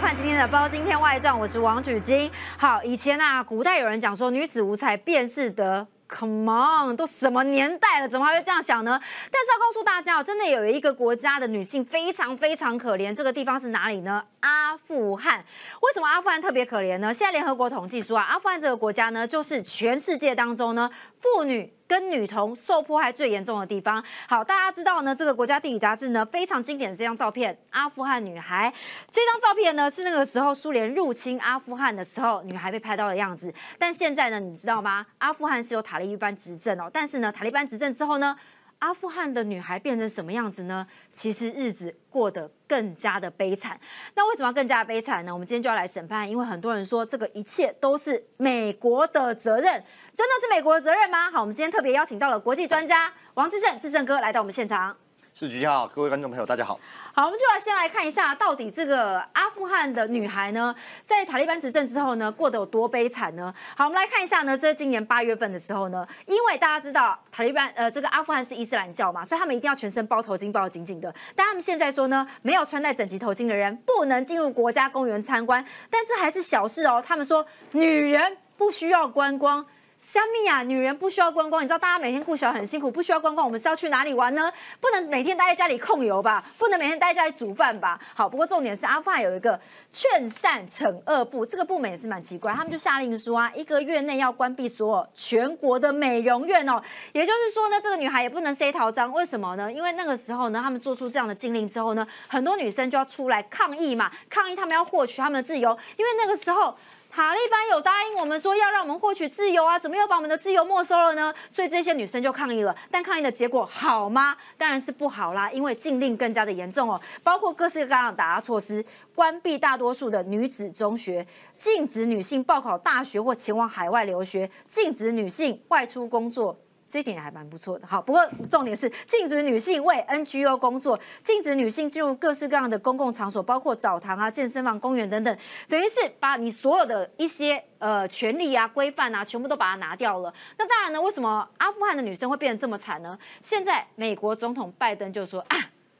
看今天的《包今天外传》，我是王举金。好，以前啊，古代有人讲说女子无才便是德。Come on，都什么年代了，怎么还会这样想呢？但是要告诉大家哦，真的有一个国家的女性非常非常可怜，这个地方是哪里呢？阿富汗。为什么阿富汗特别可怜呢？现在联合国统计说啊，阿富汗这个国家呢，就是全世界当中呢，妇女。跟女童受迫害最严重的地方。好，大家知道呢，这个国家地理杂志呢非常经典的这张照片，阿富汗女孩。这张照片呢是那个时候苏联入侵阿富汗的时候，女孩被拍到的样子。但现在呢，你知道吗？阿富汗是由塔利班执政哦。但是呢，塔利班执政之后呢？阿富汗的女孩变成什么样子呢？其实日子过得更加的悲惨。那为什么要更加悲惨呢？我们今天就要来审判，因为很多人说这个一切都是美国的责任，真的是美国的责任吗？好，我们今天特别邀请到了国际专家王志胜，志胜哥来到我们现场。是局好，各位观众朋友，大家好。好，我们就来先来看一下，到底这个阿富汗的女孩呢，在塔利班执政之后呢，过得有多悲惨呢？好，我们来看一下呢，这今年八月份的时候呢，因为大家知道塔利班呃，这个阿富汗是伊斯兰教嘛，所以他们一定要全身包头巾，包得紧紧的。但他们现在说呢，没有穿戴整齐头巾的人不能进入国家公园参观。但这还是小事哦，他们说女人不需要观光。香蜜啊，女人不需要观光，你知道大家每天顾小很辛苦，不需要观光，我们是要去哪里玩呢？不能每天待在家里控油吧？不能每天待在家里煮饭吧？好，不过重点是阿富汗有一个劝善惩恶部，这个部门也是蛮奇怪，他们就下令说啊，一个月内要关闭所有全国的美容院哦，也就是说呢，这个女孩也不能塞桃章，为什么呢？因为那个时候呢，他们做出这样的禁令之后呢，很多女生就要出来抗议嘛，抗议他们要获取他们的自由，因为那个时候。塔利班有答应我们说要让我们获取自由啊，怎么又把我们的自由没收了呢？所以这些女生就抗议了，但抗议的结果好吗？当然是不好啦，因为禁令更加的严重哦，包括各式各样的打压措施，关闭大多数的女子中学，禁止女性报考大学或前往海外留学，禁止女性外出工作。这一点还蛮不错的，好，不过重点是禁止女性为 NGO 工作，禁止女性进入各式各样的公共场所，包括澡堂啊、健身房、公园等等，等于是把你所有的一些呃权利啊、规范啊，全部都把它拿掉了。那当然呢，为什么阿富汗的女生会变得这么惨呢？现在美国总统拜登就说啊。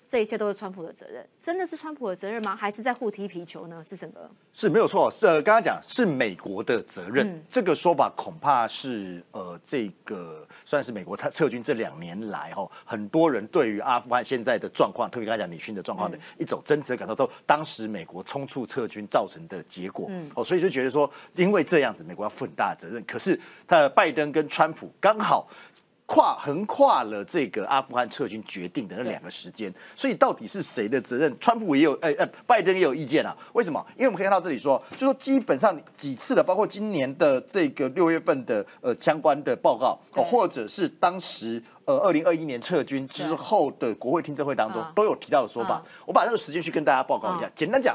这一切都是川普的责任，真的是川普的责任吗？还是在互踢皮球呢？志成哥是没有错，是刚刚讲是美国的责任，这个说法恐怕是呃，这个算是美国他撤军这两年来哈，很多人对于阿富汗现在的状况，特别刚才讲女性的状况的一种真实的感受，都当时美国冲促撤军造成的结果哦，所以就觉得说，因为这样子，美国要负很大的责任。可是他拜登跟川普刚好。跨横跨了这个阿富汗撤军决定的那两个时间，所以到底是谁的责任？川普也有，呃呃，拜登也有意见啊。为什么？因为我们可以看到这里说，就说基本上几次的，包括今年的这个六月份的呃相关的报告，或者是当时呃二零二一年撤军之后的国会听证会当中，都有提到的说法。我把这个时间去跟大家报告一下。简单讲。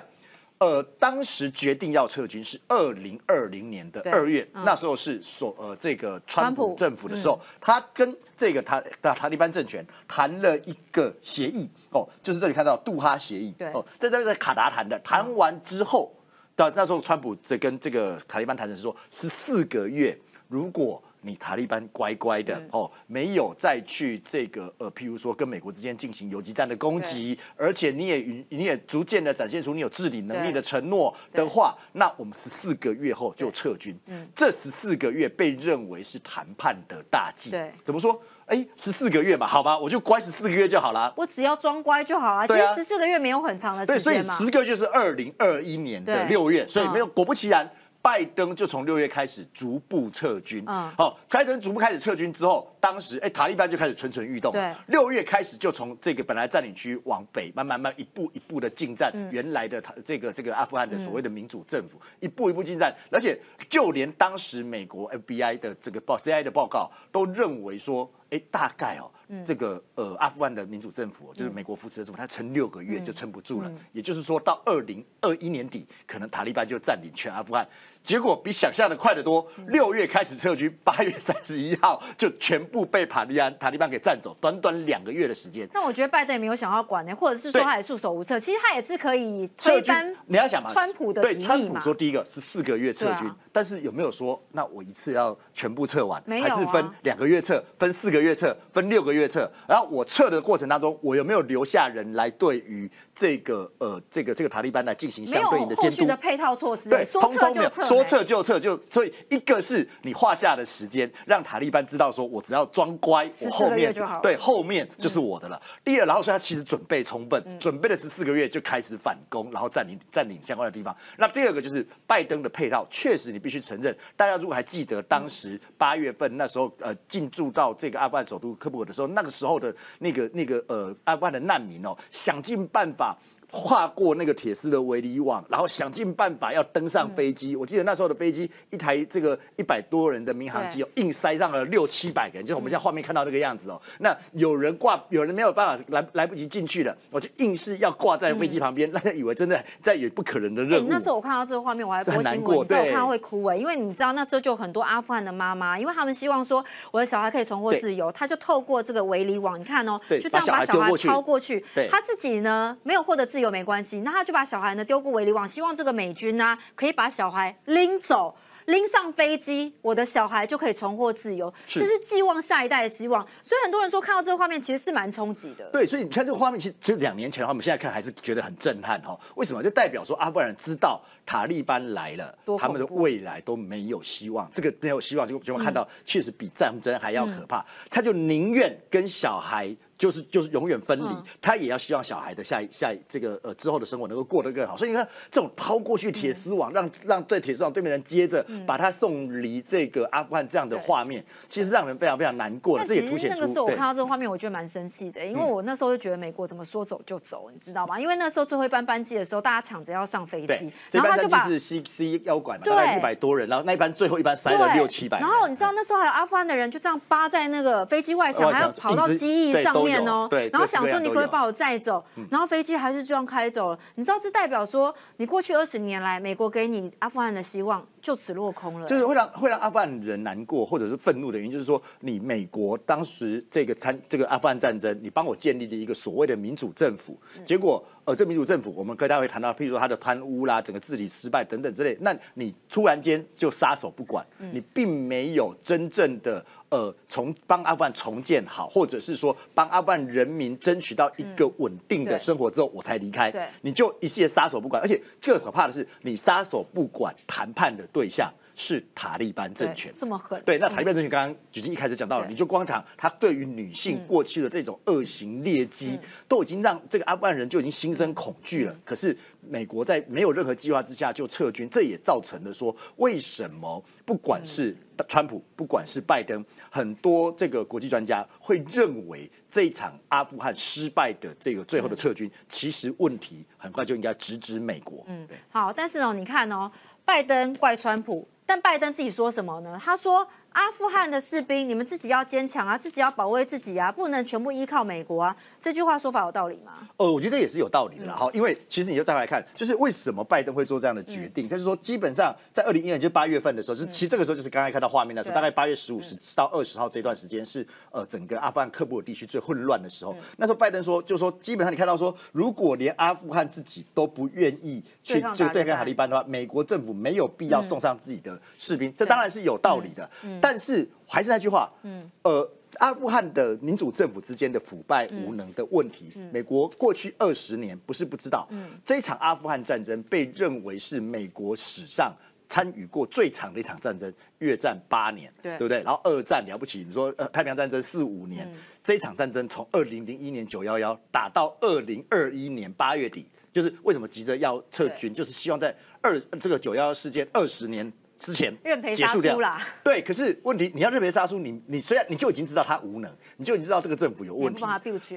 呃，当时决定要撤军是二零二零年的二月，那时候是所呃这个川普政府的时候，他跟这个塔塔塔利班政权谈了一个协议哦，就是这里看到杜哈协议哦，在这个卡达谈的，谈完之后，到那时候川普这跟这个塔利班谈的是说十四个月，如果。你塔利班乖乖的哦，没有再去这个呃，譬如说跟美国之间进行游击战的攻击，而且你也你也逐渐的展现出你有治理能力的承诺的话，那我们十四个月后就撤军。嗯，这十四个月被认为是谈判的大忌。对，怎么说？哎，十四个月嘛，好吧，我就乖十四个月就好了。我只要装乖就好了。其实十四个月没有很长的时间嘛。所以十个月是二零二一年的六月，所以没有果不其然。拜登就从六月开始逐步撤军，嗯，好，拜登逐步开始撤军之后，当时哎，塔利班就开始蠢蠢欲动，对，六月开始就从这个本来占领区往北，慢慢慢一步一步的进占原来的他这个这个阿富汗的所谓的民主政府，一步一步进占，而且就连当时美国 FBI 的这个报 CI 的报告都认为说。哎，大概哦，这个呃，阿富汗的民主政府就是美国扶持的政府，它撑六个月就撑不住了。也就是说到二零二一年底，可能塔利班就占领全阿富汗。结果比想象的快得多。六月开始撤军，八月三十一号就全部被塔利安塔利班给占走，短短两个月的时间。那我觉得拜登也没有想要管呢，或者是说他也束手无策。其实他也是可以撤军。你要想嘛，川普的对川普说第一个是四个月撤军，啊、但是有没有说那我一次要全部撤完？还是分两个月撤，分四个月撤，分六个月撤？然后我撤的过程当中，我有没有留下人来对于这个呃这个这个塔利班来进行相对应的监督？的配套措施，对，通通没有，说撤就撤，就所以一个是你画下的时间，让塔利班知道说我只要装乖，我后面对后面就是我的了。嗯、第二，然后说他其实准备充分，嗯、准备了十四个月就开始反攻，然后占领占领相关的地方。那第二个就是拜登的配套，确实你必须承认，大家如果还记得当时八月份那时候呃进驻到这个阿富汗首都喀布尔的时候，那个时候的那个那个呃阿富汗的难民哦，想尽办法。跨过那个铁丝的围篱网，然后想尽办法要登上飞机。我记得那时候的飞机，一台这个一百多人的民航机哦，硬塞上了六七百个人，就是我们现在画面看到这个样子哦。那有人挂，有人没有办法来来不及进去了，我就硬是要挂在飞机旁边，大家以为真的在也不可能的任务。那时候我看到这个画面，我还播新闻，我看到会哭哎，因为你知道那时候就很多阿富汗的妈妈，因为他们希望说我的小孩可以重获自由，他就透过这个围篱网，你看哦，就这样把小孩抛过去，他自己呢没有获得自由没关系，那他。就把小孩呢丢过围篱网，希望这个美军呢可以把小孩拎走，拎上飞机，我的小孩就可以重获自由，就是寄望下一代的希望。所以很多人说看到这个画面其实是蛮冲击的。对，所以你看这个画面，其实就两年前的话，我们现在看还是觉得很震撼哈。为什么？就代表说阿富汗人知道塔利班来了，他们的未来都没有希望。这个没有希望，就就会看到确实比战争还要可怕。他就宁愿跟小孩。就是就是永远分离，他也要希望小孩的下一下这个呃之后的生活能够过得更好。所以你看这种抛过去铁丝网，让让对铁丝网对面人接着把他送离这个阿富汗这样的画面，其实让人非常非常难过的。这也凸显出。那个时候我看到这个画面，我觉得蛮生气的，因为我那时候就觉得美国怎么说走就走，你知道吗？因为那时候最后一班班机的时候，大家抢着要上飞机，然后他就把是 C C 腰管嘛，大概一百多人，然后那一班最后一班塞了六七百。然后你知道那时候还有阿富汗的人就这样扒在那个飞机外墙，还要跑到机翼上面哦，对，然后。想说你可以把我载走，然后飞机还是这样开走了。你知道这代表说，你过去二十年来，美国给你阿富汗的希望就此落空了。就是会让会让阿富汗人难过或者是愤怒的原因，就是说你美国当时这个参这个阿富汗战争，你帮我建立了一个所谓的民主政府，结果呃这民主政府，我们可以待会谈到，譬如说他的贪污啦，整个治理失败等等之类，那你突然间就撒手不管，你并没有真正的。呃，从帮阿富汗重建好，或者是说帮阿富汗人民争取到一个稳定的生活之后，我才离开。你就一切撒手不管，而且最可怕的是，你撒手不管谈判的对象是塔利班政权，这么狠。对，那塔利班政权刚刚举经一开始讲到了，你就光谈他对于女性过去的这种恶行劣迹，都已经让这个阿富汗人就已经心生恐惧了。可是美国在没有任何计划之下就撤军，这也造成了说为什么不管是川普，不管是拜登，很多这个国际专家会认为这一场阿富汗失败的这个最后的撤军，其实问题很快就应该直指美国。嗯，好，但是哦，你看哦，拜登怪川普，但拜登自己说什么呢？他说。阿富汗的士兵，你们自己要坚强啊，自己要保卫自己啊，不能全部依靠美国啊。这句话说法有道理吗？呃，我觉得也是有道理的啦。哈，因为其实你就再来看，就是为什么拜登会做这样的决定？就是说，基本上在二零一二年，就八月份的时候，是其实这个时候就是刚才看到画面的时候，大概八月十五十到二十号这段时间是呃整个阿富汗喀布尔地区最混乱的时候。那时候拜登说，就说基本上你看到说，如果连阿富汗自己都不愿意去就对抗塔利班的话，美国政府没有必要送上自己的士兵，这当然是有道理的。但是还是那句话，嗯，呃，阿富汗的民主政府之间的腐败无能的问题，美国过去二十年不是不知道，嗯，这一场阿富汗战争被认为是美国史上参与过最长的一场战争，越战八年，对，对不对？然后二战了不起，你说呃太平洋战争四五年，这一场战争从二零零一年九幺幺打到二零二一年八月底，就是为什么急着要撤军，就是希望在二这个九幺幺事件二十年。之前结束掉。啦，对，可是问题你要认赔杀出，你你虽然你就已经知道他无能，你就已经知道这个政府有问题，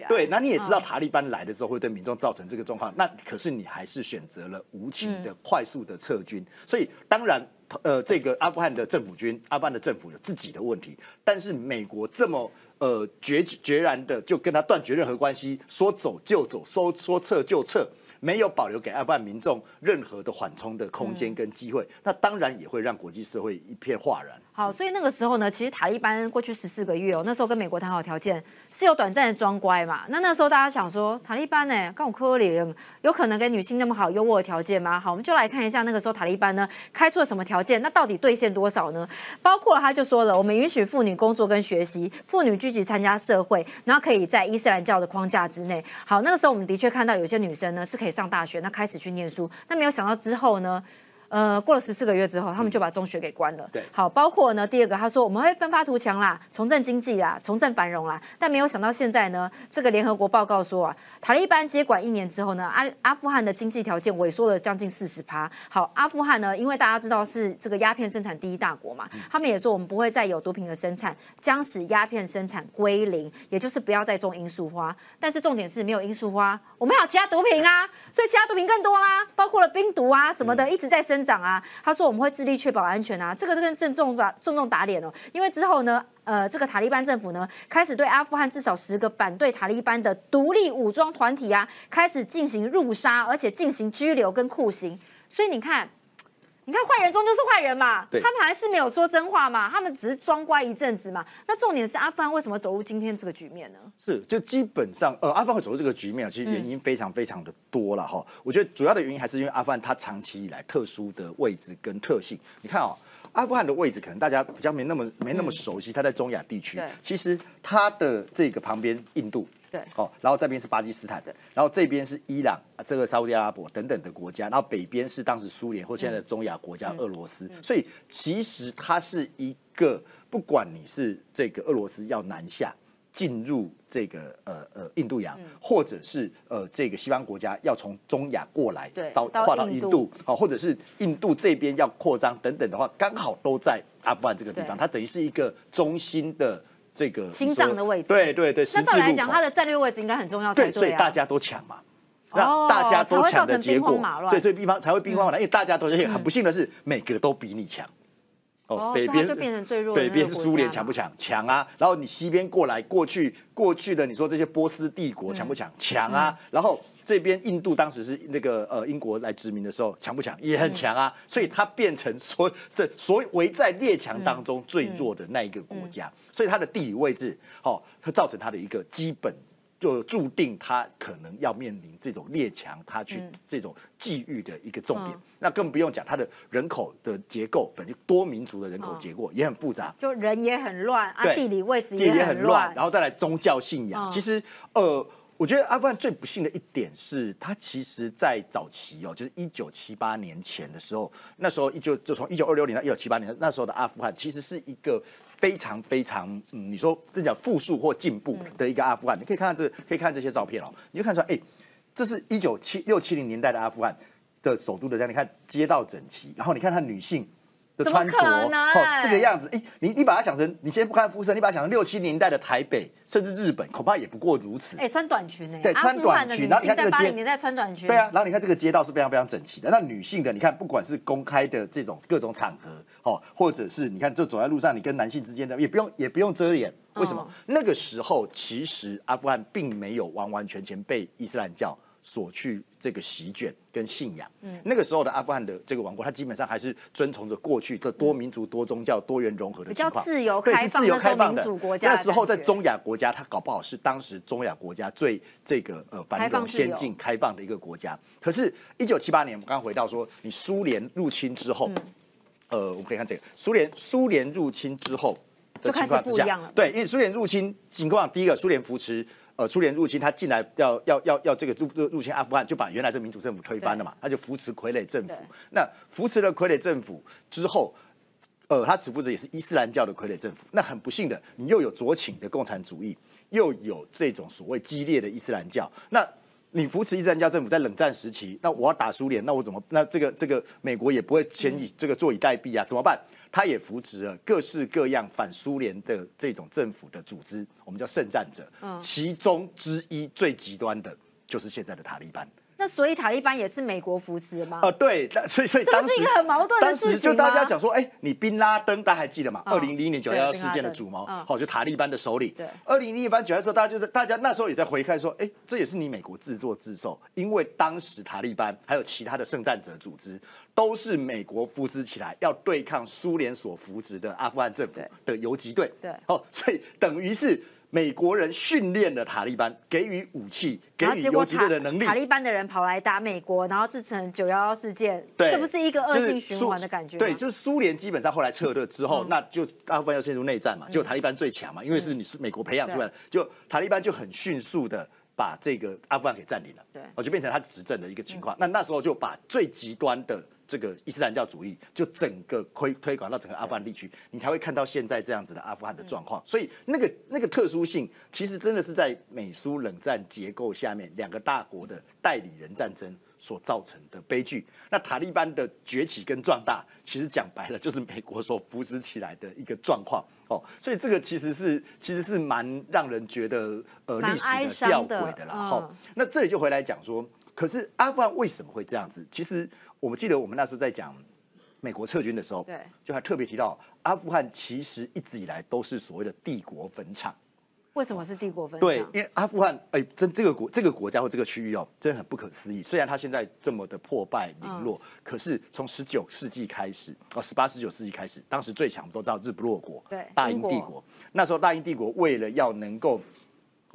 对，那你也知道塔利班来了之后会对民众造成这个状况，那可是你还是选择了无情的快速的撤军，所以当然，呃，这个阿富汗的政府军，阿富汗的政府有自己的问题，但是美国这么呃决决然的就跟他断绝任何关系，说走就走，说说撤就撤。没有保留给阿富汗民众任何的缓冲的空间跟机会，那当然也会让国际社会一片哗然。好，所以那个时候呢，其实塔利班过去十四个月哦，那时候跟美国谈好条件是有短暂的装乖嘛。那那时候大家想说，塔利班呢，跟我科林有可能跟女性那么好优渥的条件吗？好，我们就来看一下那个时候塔利班呢开出了什么条件，那到底兑现多少呢？包括他就说了，我们允许妇女工作跟学习，妇女积极参加社会，然后可以在伊斯兰教的框架之内。好，那个时候我们的确看到有些女生呢是可以可以上大学，那开始去念书，那没有想到之后呢？呃，过了十四个月之后，他们就把中学给关了。对，好，包括呢，第二个他说我们会奋发图强啦，重振经济啦，重振繁荣啦，但没有想到现在呢，这个联合国报告说啊，塔利班接管一年之后呢，阿阿富汗的经济条件萎缩了将近四十趴。好，阿富汗呢，因为大家知道是这个鸦片生产第一大国嘛，他们也说我们不会再有毒品的生产，将使鸦片生产归零，也就是不要再种罂粟花。但是重点是没有罂粟花，我们还有其他毒品啊，所以其他毒品更多啦，包括了冰毒啊什么的，一直在生增长啊。他说我们会致力确保安全啊，这个这个正重打重重打脸哦，因为之后呢，呃，这个塔利班政府呢开始对阿富汗至少十个反对塔利班的独立武装团体啊，开始进行入杀，而且进行拘留跟酷刑。所以你看，你看坏人终究是坏人嘛，他们还是没有说真话嘛，他们只是装乖一阵子嘛。那重点是阿富汗为什么走入今天这个局面呢？是，就基本上，呃，阿富汗走入这个局面，其实原因非常非常的多了哈。我觉得主要的原因还是因为阿富汗它长期以来特殊的位置跟特性。你看哦，阿富汗的位置可能大家比较没那么没那么熟悉，它在中亚地区，其实它的这个旁边印度。对，哦，然后这边是巴基斯坦的，然后这边是伊朗，这个沙特阿拉伯等等的国家，然后北边是当时苏联或现在的中亚国家俄罗斯，所以其实它是一个，不管你是这个俄罗斯要南下进入这个呃呃印度洋，或者是呃这个西方国家要从中亚过来到跨到印度，好，或者是印度这边要扩张等等的话，刚好都在阿富汗这个地方，它等于是一个中心的。这个心脏的位置，对对对。那照来讲，它的战略位置应该很重要才对啊。所以大家都抢嘛，那大家都抢的结果，对，所以地方才会兵荒马乱。因为大家都而且很不幸的是，每个都比你强。哦，北边就变成最弱。北边是苏联强不强？强啊！然后你西边过来，过去过去的你说这些波斯帝国强不强？强啊！然后这边印度当时是那个呃英国来殖民的时候强不强？也很强啊！所以它变成所这所围在列强当中最弱的那一个国家，所以它的地理位置，哦，会造成它的一个基本。就注定他可能要面临这种列强，他去这种际遇的一个重点。那更不用讲，他的人口的结构，本就多民族的人口结构也很复杂，就人也很乱啊，地理位置也很乱，然后再来宗教信仰。其实，呃，我觉得阿富汗最不幸的一点是，他其实在早期哦，就是一九七八年前的时候，那时候一九就从一九二六年到一九七八年，那时候的阿富汗其实是一个。非常非常，嗯，你说这叫复苏或进步的一个阿富汗，你可以看看这，可以看这些照片哦，你就看出来，哎，这是一九七六七零年代的阿富汗的首都的这样，你看街道整齐，然后你看它女性。的穿着哦，这个样子，哎，你你把它想成，你先不看肤色，你把它想成六七年代的台北，甚至日本，恐怕也不过如此。哎，穿短裙呢？对，穿短裙。然后你看这个街，年代穿短裙。对啊，然后你看这个街道是非常非常整齐的。那女性的，你看不管是公开的这种各种场合，哦，或者是你看就走在路上，你跟男性之间的也不用也不用遮掩，为什么？那个时候其实阿富汗并没有完完全全被伊斯兰教。所去这个席卷跟信仰，嗯，那个时候的阿富汗的这个王国，它基本上还是遵从着过去的多民族、多宗教、多元融合的情况，自由开放的民主国家。那时候在中亚国家，它搞不好是当时中亚国家最这个呃繁荣、先进、开放的一个国家。可是，一九七八年，我们刚刚回到说，你苏联入侵之后，呃，我们可以看这个苏联苏联入侵之后的情况之下，对，因为苏联入侵情况，第一个苏联扶持。呃，苏联入侵，他进来要要要要这个入入入侵阿富汗，就把原来这民主政府推翻了嘛，他就扶持傀儡政府。那扶持了傀儡政府之后，呃，他只负责也是伊斯兰教的傀儡政府。那很不幸的，你又有左倾的共产主义，又有这种所谓激烈的伊斯兰教。那你扶持伊斯兰教政府在冷战时期，那我要打苏联，那我怎么？那这个这个美国也不会前以这个坐以待毙啊？怎么办？他也扶持了各式各样反苏联的这种政府的组织，我们叫圣战者。嗯，其中之一最极端的就是现在的塔利班。那那所以塔利班也是美国扶持吗？呃，对，所以所以当时一个很矛盾的事情就大家讲说，哎，你宾拉登大家还记得吗？二零零一年九幺幺事件的主谋，好，就塔利班的首领。对，二零零一班九幺幺时候，大家就是大家那时候也在回看说，哎，这也是你美国自作自受，因为当时塔利班还有其他的圣战者组织，都是美国扶持起来要对抗苏联所扶植的阿富汗政府的游击队。对，哦，所以等于是。美国人训练了塔利班，给予武器，给予游击队的能力。塔利班的人跑来打美国，然后制成九幺幺事件，这不是一个恶性循环的感觉对，就是苏联基本上后来撤退之后，那就阿富汗要陷入内战嘛，就塔利班最强嘛，因为是你是美国培养出来的，就塔利班就很迅速的把这个阿富汗给占领了，对，我，就变成他执政的一个情况。那那时候就把最极端的。这个伊斯兰教主义就整个推推广到整个阿富汗地区，你才会看到现在这样子的阿富汗的状况。所以那个那个特殊性，其实真的是在美苏冷战结构下面两个大国的代理人战争所造成的悲剧。那塔利班的崛起跟壮大，其实讲白了就是美国所扶持起来的一个状况哦。所以这个其实是其实是蛮让人觉得呃历史的吊诡的啦。哈，那这里就回来讲说，可是阿富汗为什么会这样子？其实。我们记得我们那时候在讲美国撤军的时候，对，就还特别提到阿富汗其实一直以来都是所谓的帝国坟场。为什么是帝国坟场？对，因为阿富汗，哎，真这个国这个国家或这个区域哦，真的很不可思议。虽然它现在这么的破败零落，可是从十九世纪开始，哦，十八十九世纪开始，当时最强都知道日不落国，对，大英帝国。那时候大英帝国为了要能够。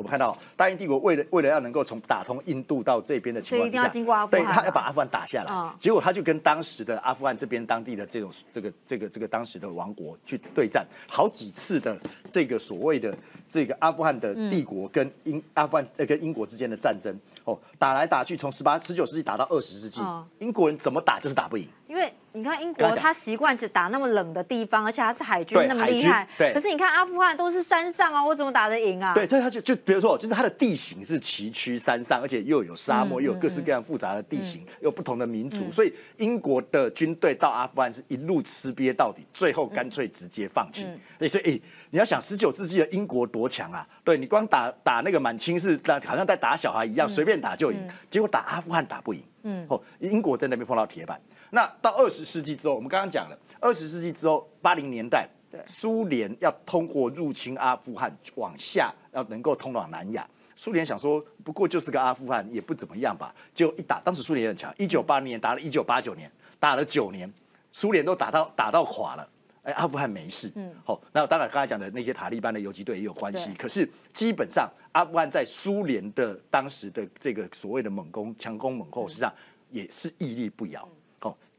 我们看到大英帝国为了为了要能够从打通印度到这边的情况之下，对他要把阿富汗打下来，结果他就跟当时的阿富汗这边当地的这种这个这个这个当时的王国去对战，好几次的这个所谓的这个阿富汗的帝国跟英阿富汗呃跟英国之间的战争，哦，打来打去，从十八十九世纪打到二十世纪，英国人怎么打就是打不赢，因为。你看英国，他习惯只打那么冷的地方，而且他是海军那么厉害。对。可是你看阿富汗都是山上啊，我怎么打得赢啊？对，他他就就比如说，就是它的地形是崎岖山上，而且又有沙漠，又有各式各样复杂的地形，有不同的民族，所以英国的军队到阿富汗是一路吃瘪到底，最后干脆直接放弃。所以，哎，你要想十九世纪的英国多强啊？对你光打打那个满清是，好像在打小孩一样，随便打就赢。结果打阿富汗打不赢。嗯。哦，英国在那边碰到铁板。那到二十世纪之后，我们刚刚讲了，二十世纪之后，八零年代，苏联要通过入侵阿富汗往下，要能够通往南亚。苏联想说，不过就是个阿富汗，也不怎么样吧。结果一打，当时苏联也很强，一九八零年打了一九八九年，打了九年，苏联都打到打到垮了，哎，阿富汗没事。嗯，好，那当然刚才讲的那些塔利班的游击队也有关系，可是基本上阿富汗在苏联的当时的这个所谓的猛攻、强攻猛后，实际上也是屹立不摇。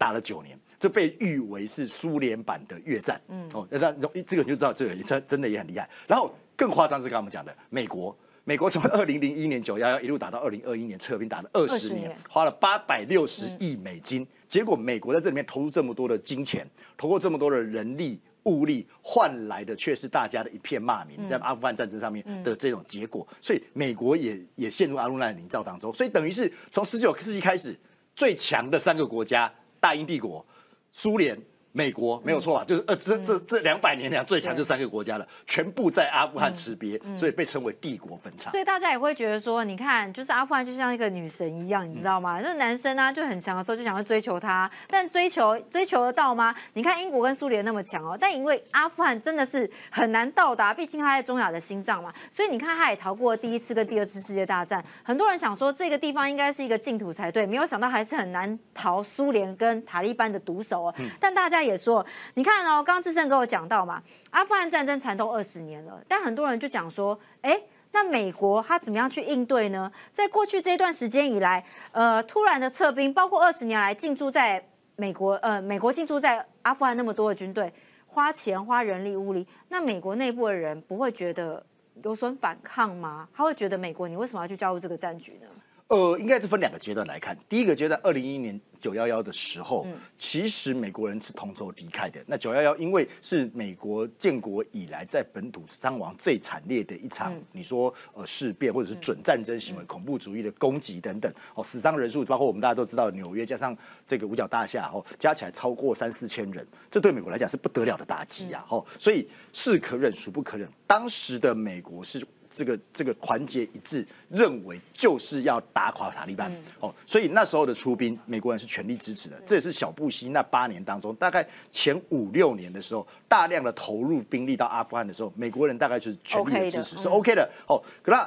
打了九年，这被誉为是苏联版的越战。嗯，哦，那这个就知道这个真真的也很厉害。然后更夸张是刚刚我们讲的美国，美国从二零零一年九幺幺一路打到二零二一年撤兵，打了二十年，花了八百六十亿美金。结果美国在这里面投入这么多的金钱，投入这么多的人力物力，换来的却是大家的一片骂名，在阿富汗战争上面的这种结果。所以美国也也陷入阿富汗的泥沼当中。所以等于是从十九世纪开始最强的三个国家。大英帝国、苏联。美国没有错吧？就是呃，这这这两百年来最强就三个国家了，全部在阿富汗吃瘪，所以被称为帝国坟场。所以大家也会觉得说，你看，就是阿富汗就像一个女神一样，你知道吗？就是男生啊就很强的时候就想要追求她，但追求追求得到吗？你看英国跟苏联那么强哦，但因为阿富汗真的是很难到达，毕竟它在中亚的心脏嘛，所以你看他也逃过第一次跟第二次世界大战。很多人想说这个地方应该是一个净土才对，没有想到还是很难逃苏联跟塔利班的毒手哦。但大家也说你。看哦，刚刚志胜跟我讲到嘛，阿富汗战争缠斗二十年了，但很多人就讲说，哎，那美国他怎么样去应对呢？在过去这段时间以来，呃，突然的撤兵，包括二十年来进驻在美国，呃，美国进驻在阿富汗那么多的军队，花钱花人力物力，那美国内部的人不会觉得有损反抗吗？他会觉得美国你为什么要去加入这个战局呢？呃，应该是分两个阶段来看，第一个阶段，二零一一年。九幺幺的时候，其实美国人是同仇敌忾的。那九幺幺因为是美国建国以来在本土伤亡最惨烈的一场，你说呃事变或者是准战争行为、恐怖主义的攻击等等，哦，死伤人数包括我们大家都知道纽约加上这个五角大厦哦，加起来超过三四千人，这对美国来讲是不得了的打击啊！哦，所以是可忍孰不可忍。当时的美国是。这个这个团结一致，认为就是要打垮塔利班哦，所以那时候的出兵，美国人是全力支持的。这也是小布希那八年当中，大概前五六年的时候，大量的投入兵力到阿富汗的时候，美国人大概就是全力的支持，是 OK 的哦。可那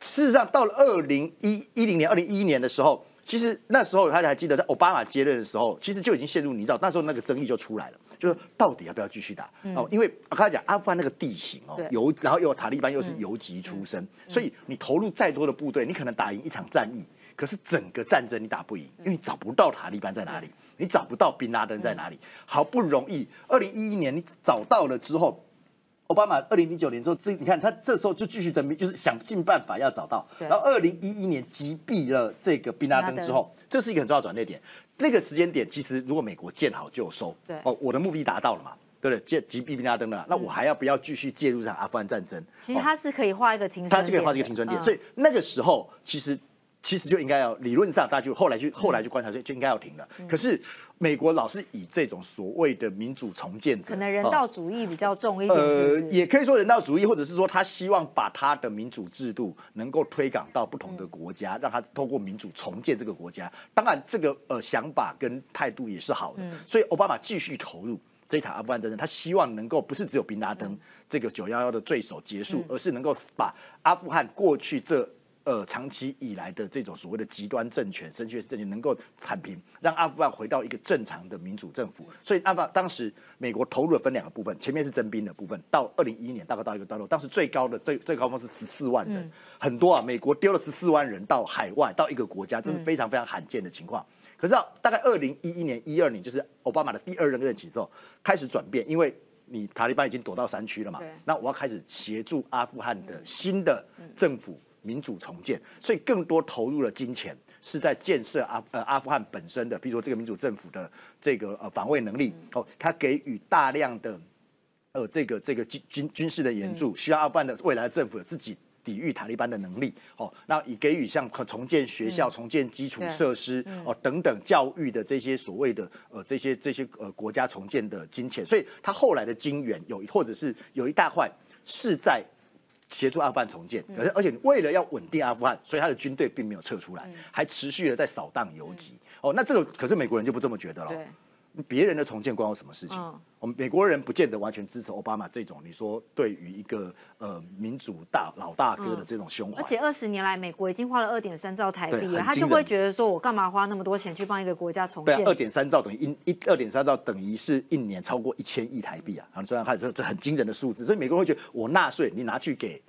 事实上到了二零一一零年、二零一一年的时候。其实那时候，他还记得在奥巴马接任的时候，其实就已经陷入泥沼。那时候那个争议就出来了，就是到底要不要继续打哦？因为我刚才讲阿富汗那个地形哦，游然后又有塔利班又是游击出身，所以你投入再多的部队，你可能打赢一场战役，可是整个战争你打不赢，因为你找不到塔利班在哪里，你找不到宾拉登在哪里。好不容易，二零一一年你找到了之后。奥巴马二零零九年之后，这你看他这时候就继续征兵，就是想尽办法要找到。然后二零一一年击毙了这个宾拉登之后，这是一个很重要转捩点。那个时间点，其实如果美国见好就收，对哦，我的目的达到了嘛，对不对？借击毙宾拉登了，那我还要不要继续介入这场阿富汗战争？其实它是可以画一个停，它就可以画一个停损点。所以那个时候其实。其实就应该要理论上，大家就后来就后来就观察就就应该要停了。可是美国老是以这种所谓的民主重建者，可能人道主义比较重一点，呃，也可以说人道主义，或者是说他希望把他的民主制度能够推广到不同的国家，让他通过民主重建这个国家。当然，这个呃想法跟态度也是好的。所以奥巴马继续投入这场阿富汗战争，他希望能够不是只有宾拉登这个九幺幺的罪首结束，而是能够把阿富汗过去这。呃，长期以来的这种所谓的极端政权、神学政权能够铲平，让阿富汗回到一个正常的民主政府。所以阿富汗当时美国投入了分两个部分，前面是征兵的部分，到二零一一年大概到一个段落，当时最高的最最高峰是十四万人，很多啊，美国丢了十四万人到海外，到一个国家，这是非常非常罕见的情况。可是大概二零一一年、一二年，就是奥巴马的第二任任期之后，开始转变，因为你塔利班已经躲到山区了嘛，那我要开始协助阿富汗的新的政府。民主重建，所以更多投入了金钱是在建设阿呃阿富汗本身的，比如说这个民主政府的这个呃防卫能力。哦，他给予大量的呃这个这个军军军事的援助，希望阿富汗的未来的政府有自己抵御塔利班的能力。哦，那以给予像可重建学校、重建基础设施哦等等教育的这些所谓的呃这些这些呃国家重建的金钱，所以他后来的金元有或者是有一大块是在。协助阿富汗重建，可是而且为了要稳定阿富汗，所以他的军队并没有撤出来，还持续的在扫荡游击。哦，那这个可是美国人就不这么觉得了。别人的重建关我什么事情？我们美国人不见得完全支持奥巴马这种你说对于一个呃民主大老大哥的这种胸怀。而且二十年来，美国已经花了二点三兆台币了，他就会觉得说我干嘛花那么多钱去帮一个国家重建？二点三兆等于一一二点三兆等于是一年超过一千亿台币啊！然后这样看这这很惊人的数字，所以美国人会觉得我纳税，你拿去给。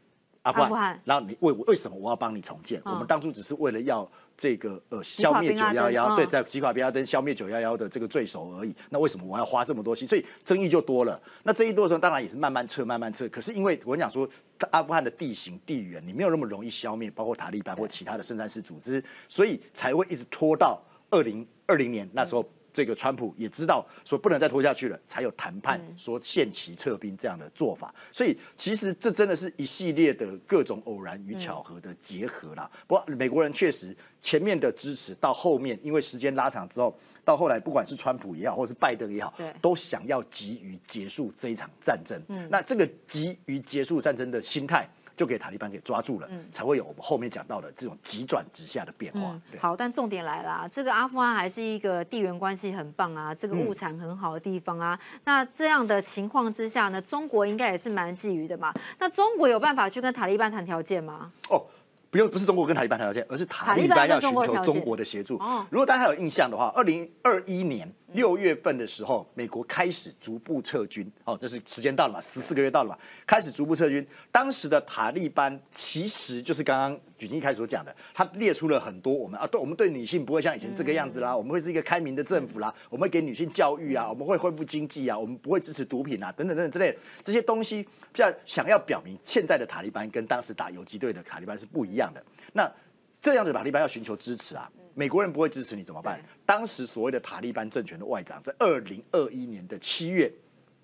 阿富汗，然后你为为什么我要帮你重建？我们当初只是为了要这个呃消灭九幺幺，对，在击垮比拉登消灭九幺幺的这个罪首而已。那为什么我要花这么多心？所以争议就多了。那争议多的时候，当然也是慢慢撤，慢慢撤。可是因为我讲说，阿富汗的地形地缘，你没有那么容易消灭，包括塔利班或其他的圣战士组织，所以才会一直拖到二零二零年那时候。这个川普也知道说不能再拖下去了，才有谈判说限期撤兵这样的做法。所以其实这真的是一系列的各种偶然与巧合的结合啦。不过美国人确实前面的支持到后面，因为时间拉长之后，到后来不管是川普也好，或是拜登也好，都想要急于结束这一场战争。那这个急于结束战争的心态。就给塔利班给抓住了，才会有我们后面讲到的这种急转直下的变化。好，但重点来了，这个阿富汗还是一个地缘关系很棒啊，这个物产很好的地方啊。那这样的情况之下呢，中国应该也是蛮觊觎的嘛。那中国有办法去跟塔利班谈条件吗？哦。不用，不是中国跟塔利班谈条件，而是塔利班要寻求中国的协助。如果大家还有印象的话，二零二一年六月份的时候，美国开始逐步撤军。哦，这是时间到了嘛？十四个月到了嘛？开始逐步撤军。当时的塔利班其实就是刚刚举金一开始所讲的，他列出了很多我们啊，对，我们对女性不会像以前这个样子啦，我们会是一个开明的政府啦，我们会给女性教育啊，我们会恢复经济啊，我们不会支持毒品啊，等等等等之类这些东西，像想要表明现在的塔利班跟当时打游击队的塔利班是不一样。样的那这样的塔利班要寻求支持啊，美国人不会支持你怎么办？当时所谓的塔利班政权的外长在二零二一年的七月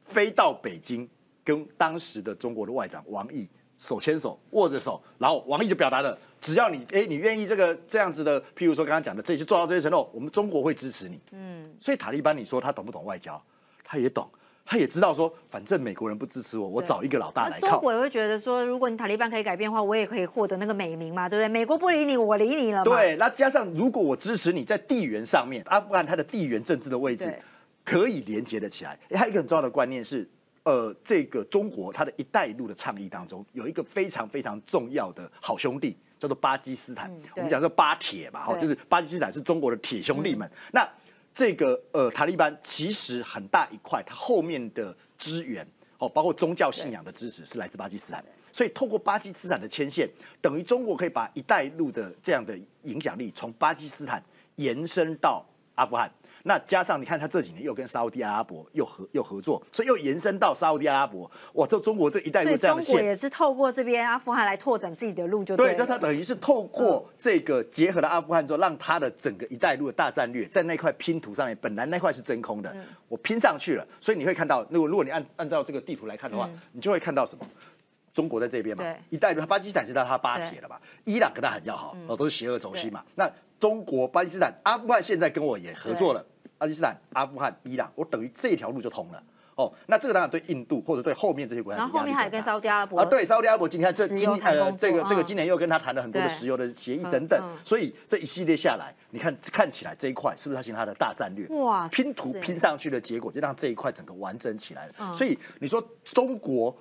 飞到北京，跟当时的中国的外长王毅手牵手握着手，然后王毅就表达了，只要你哎你愿意这个这样子的，譬如说刚刚讲的这些做到这些承诺，我们中国会支持你。嗯，所以塔利班你说他懂不懂外交？他也懂。他也知道说，反正美国人不支持我，我找一个老大来靠。中国也会觉得说，如果你塔利班可以改变的话，我也可以获得那个美名嘛，对不对？美国不理你，我理你了。对，那加上如果我支持你在地缘上面，阿富汗它的地缘政治的位置可以连接的起来。还有一个很重要的观念是，呃，这个中国它的一带一路的倡议当中，有一个非常非常重要的好兄弟，叫做巴基斯坦。我们讲说巴铁嘛，哈，就是巴基斯坦是中国的铁兄弟们。那这个呃，塔利班其实很大一块，它后面的支援哦，包括宗教信仰的支持是来自巴基斯坦，所以透过巴基斯坦的牵线，等于中国可以把“一带一路”的这样的影响力从巴基斯坦延伸到阿富汗。那加上你看，他这几年又跟沙地阿拉伯又合又合作，所以又延伸到沙地阿拉伯。哇，这中国这一带一路这样的线，中国也是透过这边阿富汗来拓展自己的路，就对。那他等于是透过这个结合了阿富汗之后，让他的整个一带一路的大战略在那块拼图上面，本来那块是真空的，我拼上去了。所以你会看到，如果如果你按按照这个地图来看的话，你就会看到什么？中国在这边嘛，一带一路，巴基斯坦知道他巴铁了吧？伊朗跟他很要好，哦，都是邪恶轴心嘛。那中国、巴基斯坦、阿富汗现在跟我也合作了。巴基斯坦、阿富汗、伊朗，我等于这条路就通了哦。那这个当然对印度或者对后面这些国家，然后后面还跟沙特阿拉伯啊，对沙特阿拉伯，今天这今呃这个这个今年又跟他谈了很多的石油的协议等等，所以这一系列下来，你看看起来这一块是不是他形成他的大战略？哇，拼图拼上去的结果，就让这一块整个完整起来了。所以你说中国。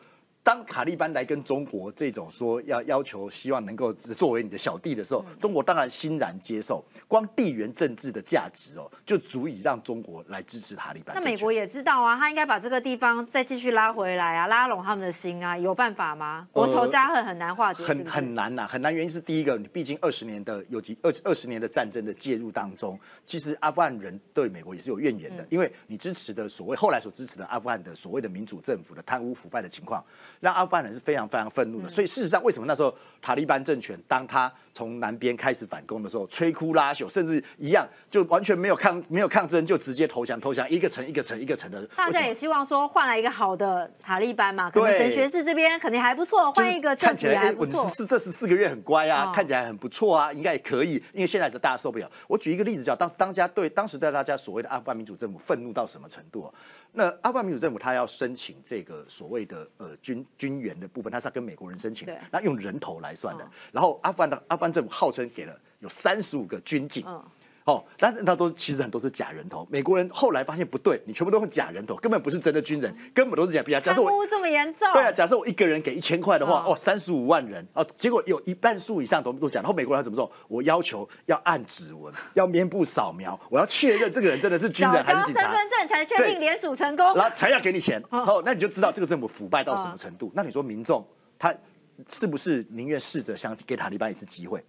当塔利班来跟中国这种说要要求，希望能够作为你的小弟的时候，中国当然欣然接受。光地缘政治的价值哦，就足以让中国来支持塔利班。那美国也知道啊，他应该把这个地方再继续拉回来啊，拉拢他们的心啊，有办法吗？国仇家恨很难化解，很很难呐，很难。原因是第一个，你毕竟二十年的有几二二十年的战争的介入当中，其实阿富汗人对美国也是有怨言的，因为你支持的所谓后来所支持的阿富汗的所谓的民主政府的贪污腐败的情况。让阿富汗人是非常非常愤怒的，所以事实上，为什么那时候塔利班政权当他从南边开始反攻的时候，摧枯拉朽，甚至一样就完全没有抗没有抗争，就直接投降投降，一个城一个城一个城的。大家也希望说换来一个好的塔利班嘛，可能神学士这边肯定还不错，换一个看起来还不错。这十四个月很乖啊，看起来很不错啊，应该也可以。因为现在是大家受不了。我举一个例子，叫当时当家对当时对大家所谓的阿富汗民主政府愤怒到什么程度？那阿富汗民主政府他要申请这个所谓的呃军军援的部分，他是要跟美国人申请，那用人头来算的。然后阿富汗的阿富汗政府号称给了有三十五个军警。哦，但是那都其实很多是假人头。美国人后来发现不对，你全部都用假人头，根本不是真的军人，根本都是假。比假设我这么严重？对啊，假设我一个人给一千块的话，哦，三十五万人哦，结果有一半数以上都都假。然后美国人怎么做？我要求要按指纹，要面部扫描，我要确认这个人真的是军人还是警察，身份证才确定联署成功，然后才要给你钱。哦，那你就知道这个政府腐败到什么程度。那你说民众他是不是宁愿试着想给塔利班一次机会？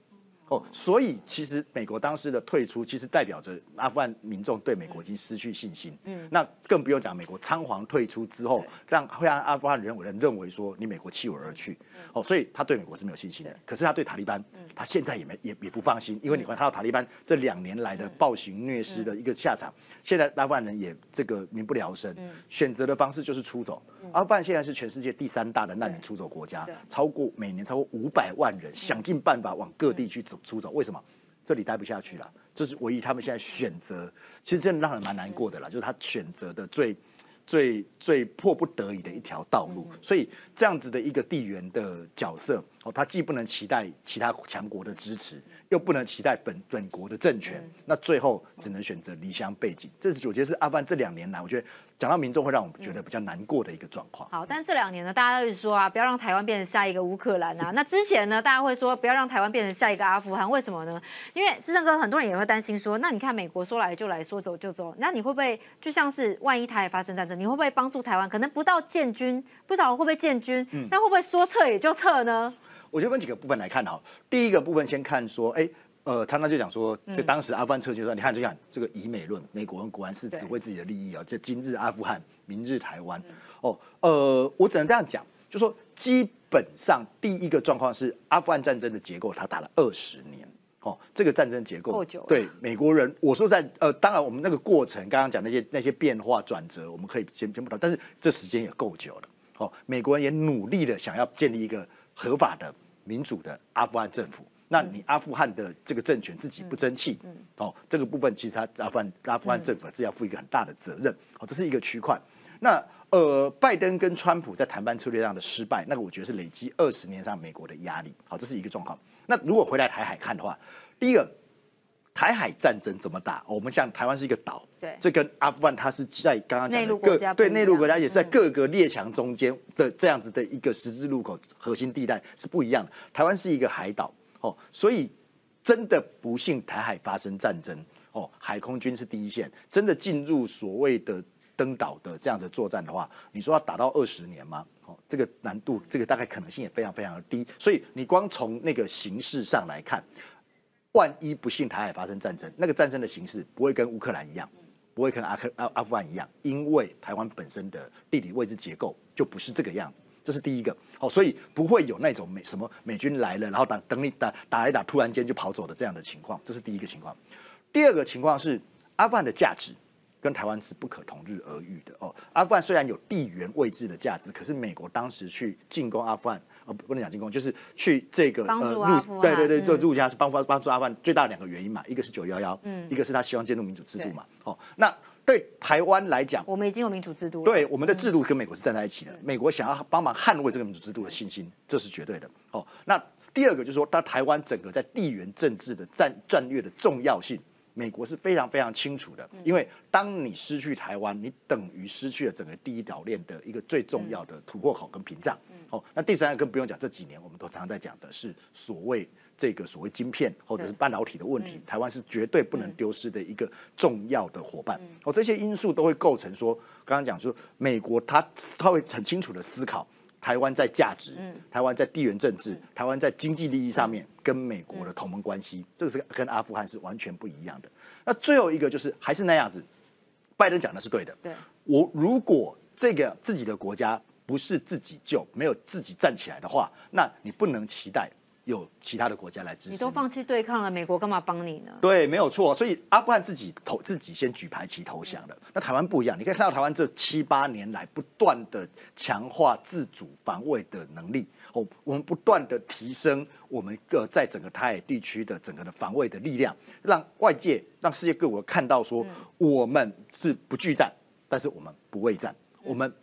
哦，所以其实美国当时的退出，其实代表着阿富汗民众对美国已经失去信心。嗯，那更不用讲，美国仓皇退出之后，让会让阿富汗人人认为说你美国弃我而去。哦，所以他对美国是没有信心的。可是他对塔利班，他现在也没也也不放心，因为你看到塔利班这两年来的暴行虐尸的一个下场，现在阿富汗人也这个民不聊生，选择的方式就是出走。阿富汗现在是全世界第三大的难民出走国家，超过每年超过五百万人，想尽办法往各地去走。出走为什么？这里待不下去了，这是唯一他们现在选择，其实真的让人蛮难过的啦。就是他选择的最、最、最迫不得已的一条道路。所以这样子的一个地缘的角色哦，他既不能期待其他强国的支持，又不能期待本本国的政权，那最后只能选择离乡背井。这是我觉得是阿富汗这两年来，我觉得。讲到民众会让我们觉得比较难过的一个状况。好，但这两年呢，大家都是说啊，不要让台湾变成下一个乌克兰啊。那之前呢，大家会说不要让台湾变成下一个阿富汗，为什么呢？因为志正哥很多人也会担心说，那你看美国说来就来说走就走，那你会不会就像是万一台海发生战争，你会不会帮助台湾？可能不到建军，不知道会不会建军，那会不会说撤也就撤呢？我就分几个部分来看哈。第一个部分先看说，哎。呃，他那就讲说，就当时阿富汗撤军的时候，你看就讲这个以美论，美国人果然是只为自己的利益啊，这今日阿富汗，明日台湾。哦，呃，我只能这样讲，就说基本上第一个状况是阿富汗战争的结构，他打了二十年。哦，这个战争结构对美国人，我说在呃，当然我们那个过程，刚刚讲那些那些变化转折，我们可以先先不谈，但是这时间也够久了。哦，美国人也努力的想要建立一个合法的民主的阿富汗政府。那你阿富汗的这个政权自己不争气，哦，这个部分其实他阿富汗阿富汗政府是要负一个很大的责任，哦，这是一个区块。那呃，呃，拜登跟川普在谈判策略上的失败，那个我觉得是累积二十年上美国的压力。好，这是一个状况。那如果回来台海看的话，第一个，台海战争怎么打？我们像台湾是一个岛，对，这跟阿富汗它是在刚刚讲的各对内陆国家也是在各个列强中间的这样子的一个十字路口核心地带是不一样的。台湾是一个海岛，哦，所以真的不幸台海发生战争，哦，海空军是第一线，真的进入所谓的。登岛的这样的作战的话，你说要打到二十年吗？哦，这个难度，这个大概可能性也非常非常的低。所以你光从那个形式上来看，万一不幸台海发生战争，那个战争的形式不会跟乌克兰一样，不会跟阿克阿阿富汗一样，因为台湾本身的地理位置结构就不是这个样子。这是第一个。好，所以不会有那种美什么美军来了，然后等等你打打一打，突然间就跑走的这样的情况。这是第一个情况。第二个情况是阿富汗的价值。跟台湾是不可同日而语的哦。阿富汗虽然有地缘位置的价值，可是美国当时去进攻阿富汗，呃，不能讲进攻，就是去这个呃入，对对对对，入家帮帮帮助阿富汗最大两个原因嘛，一个是九幺幺，嗯，一个是他希望建立民主制度嘛。哦，那对台湾来讲，我们已经有民主制度，对我们的制度跟美国是站在一起的。美国想要帮忙捍卫这个民主制度的信心，这是绝对的。哦，那第二个就是说，当台湾整个在地缘政治的战战略的重要性。美国是非常非常清楚的，因为当你失去台湾，你等于失去了整个第一岛链的一个最重要的突破口跟屏障。哦，那第三个更不用讲，这几年我们都常常在讲的是所谓这个所谓晶片或者是半导体的问题，台湾是绝对不能丢失的一个重要的伙伴。哦，这些因素都会构成说，刚刚讲说美国他他会很清楚的思考。台湾在价值，台湾在地缘政治，台湾在经济利益上面跟美国的同盟关系，这个是跟阿富汗是完全不一样的。那最后一个就是还是那样子，拜登讲的是对的。对，我如果这个自己的国家不是自己救，没有自己站起来的话，那你不能期待。有其他的国家来支持，你都放弃对抗了，美国干嘛帮你呢？对，没有错。所以阿富汗自己投自己先举牌旗投降了。那台湾不一样，你可以看到台湾这七八年来不断的强化自主防卫的能力。哦，我们不断的提升我们个在整个台海地区的整个的防卫的力量，让外界让世界各国看到说我们是不惧战，但是我们不畏战，我们。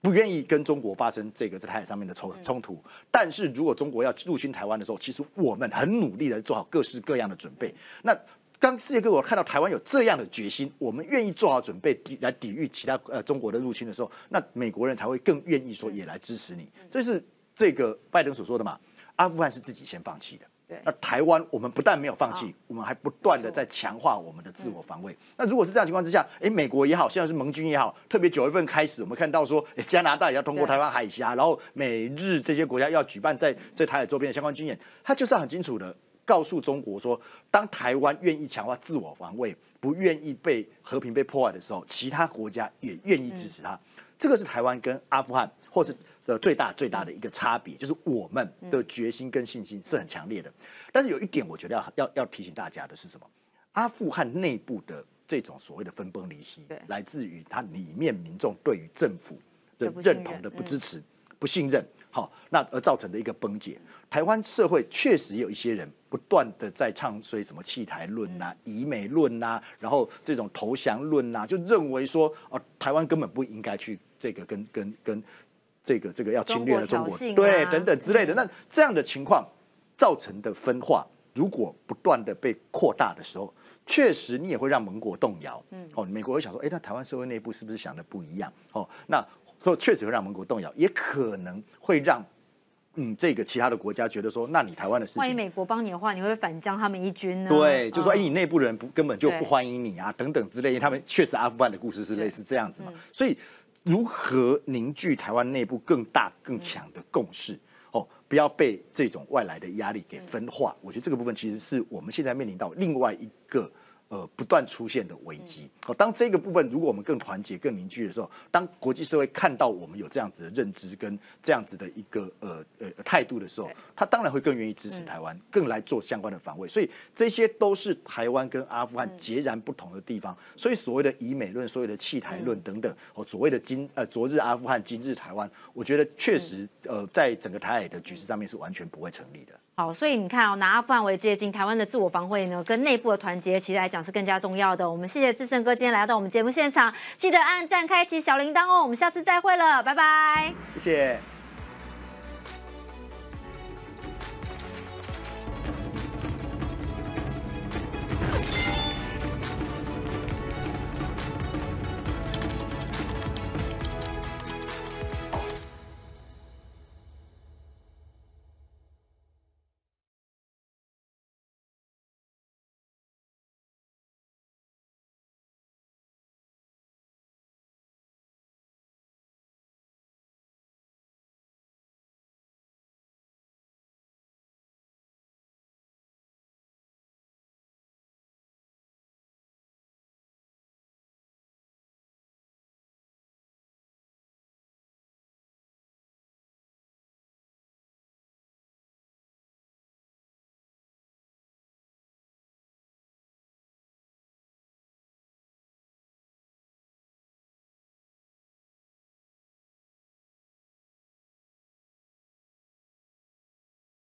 不愿意跟中国发生这个在台海上面的冲冲突，但是如果中国要入侵台湾的时候，其实我们很努力的做好各式各样的准备。那当世界各国看到台湾有这样的决心，我们愿意做好准备抵来抵御其他呃中国的入侵的时候，那美国人才会更愿意说也来支持你。这是这个拜登所说的嘛？阿富汗是自己先放弃的。那台湾，我们不但没有放弃，我们还不断的在强化我们的自我防卫。那如果是这样情况之下，哎，美国也好，现在是盟军也好，特别九月份开始，我们看到说，加拿大也要通过台湾海峡，然后美日这些国家要举办在在台海周边的相关军演，他就是很清楚的告诉中国说，当台湾愿意强化自我防卫，不愿意被和平被破坏的时候，其他国家也愿意支持他。这个是台湾跟阿富汗或者。的最大最大的一个差别，就是我们的决心跟信心是很强烈的。但是有一点，我觉得要要要提醒大家的是什么？阿富汗内部的这种所谓的分崩离析，来自于它里面民众对于政府的认同的不支持、不信任，好，那而造成的一个崩解。台湾社会确实有一些人不断的在唱衰什么弃台论呐、以美论呐，然后这种投降论呐，就认为说哦，台湾根本不应该去这个跟跟跟。这个这个要侵略了中国，对等等之类的，那这样的情况造成的分化，如果不断的被扩大的时候，确实你也会让盟国动摇。嗯，哦，美国会想说，哎，那台湾社会内部是不是想的不一样？哦，那说确实会让盟国动摇，也可能会让嗯这个其他的国家觉得说，那你台湾的事情，万一美国帮你的话，你会反将他们一军呢？对，就说哎，你内部人不根本就不欢迎你啊，等等之类，他们确实阿富汗的故事是类似这样子嘛，所以。如何凝聚台湾内部更大更强的共识？哦，不要被这种外来的压力给分化。我觉得这个部分其实是我们现在面临到另外一个。呃，不断出现的危机。好，当这个部分如果我们更团结、更凝聚的时候，当国际社会看到我们有这样子的认知跟这样子的一个呃呃态度的时候，他当然会更愿意支持台湾，更来做相关的防卫。所以这些都是台湾跟阿富汗截然不同的地方。所以所谓的以美论、所谓的弃台论等等，哦，所谓的今呃昨日阿富汗，今日台湾，我觉得确实呃在整个台海的局势上面是完全不会成立的。好，所以你看哦，拿阿富汗为接近台湾的自我防卫呢，跟内部的团结，其实来讲。是更加重要的。我们谢谢志胜哥今天来到我们节目现场，记得按赞、开启小铃铛哦。我们下次再会了，拜拜。谢谢。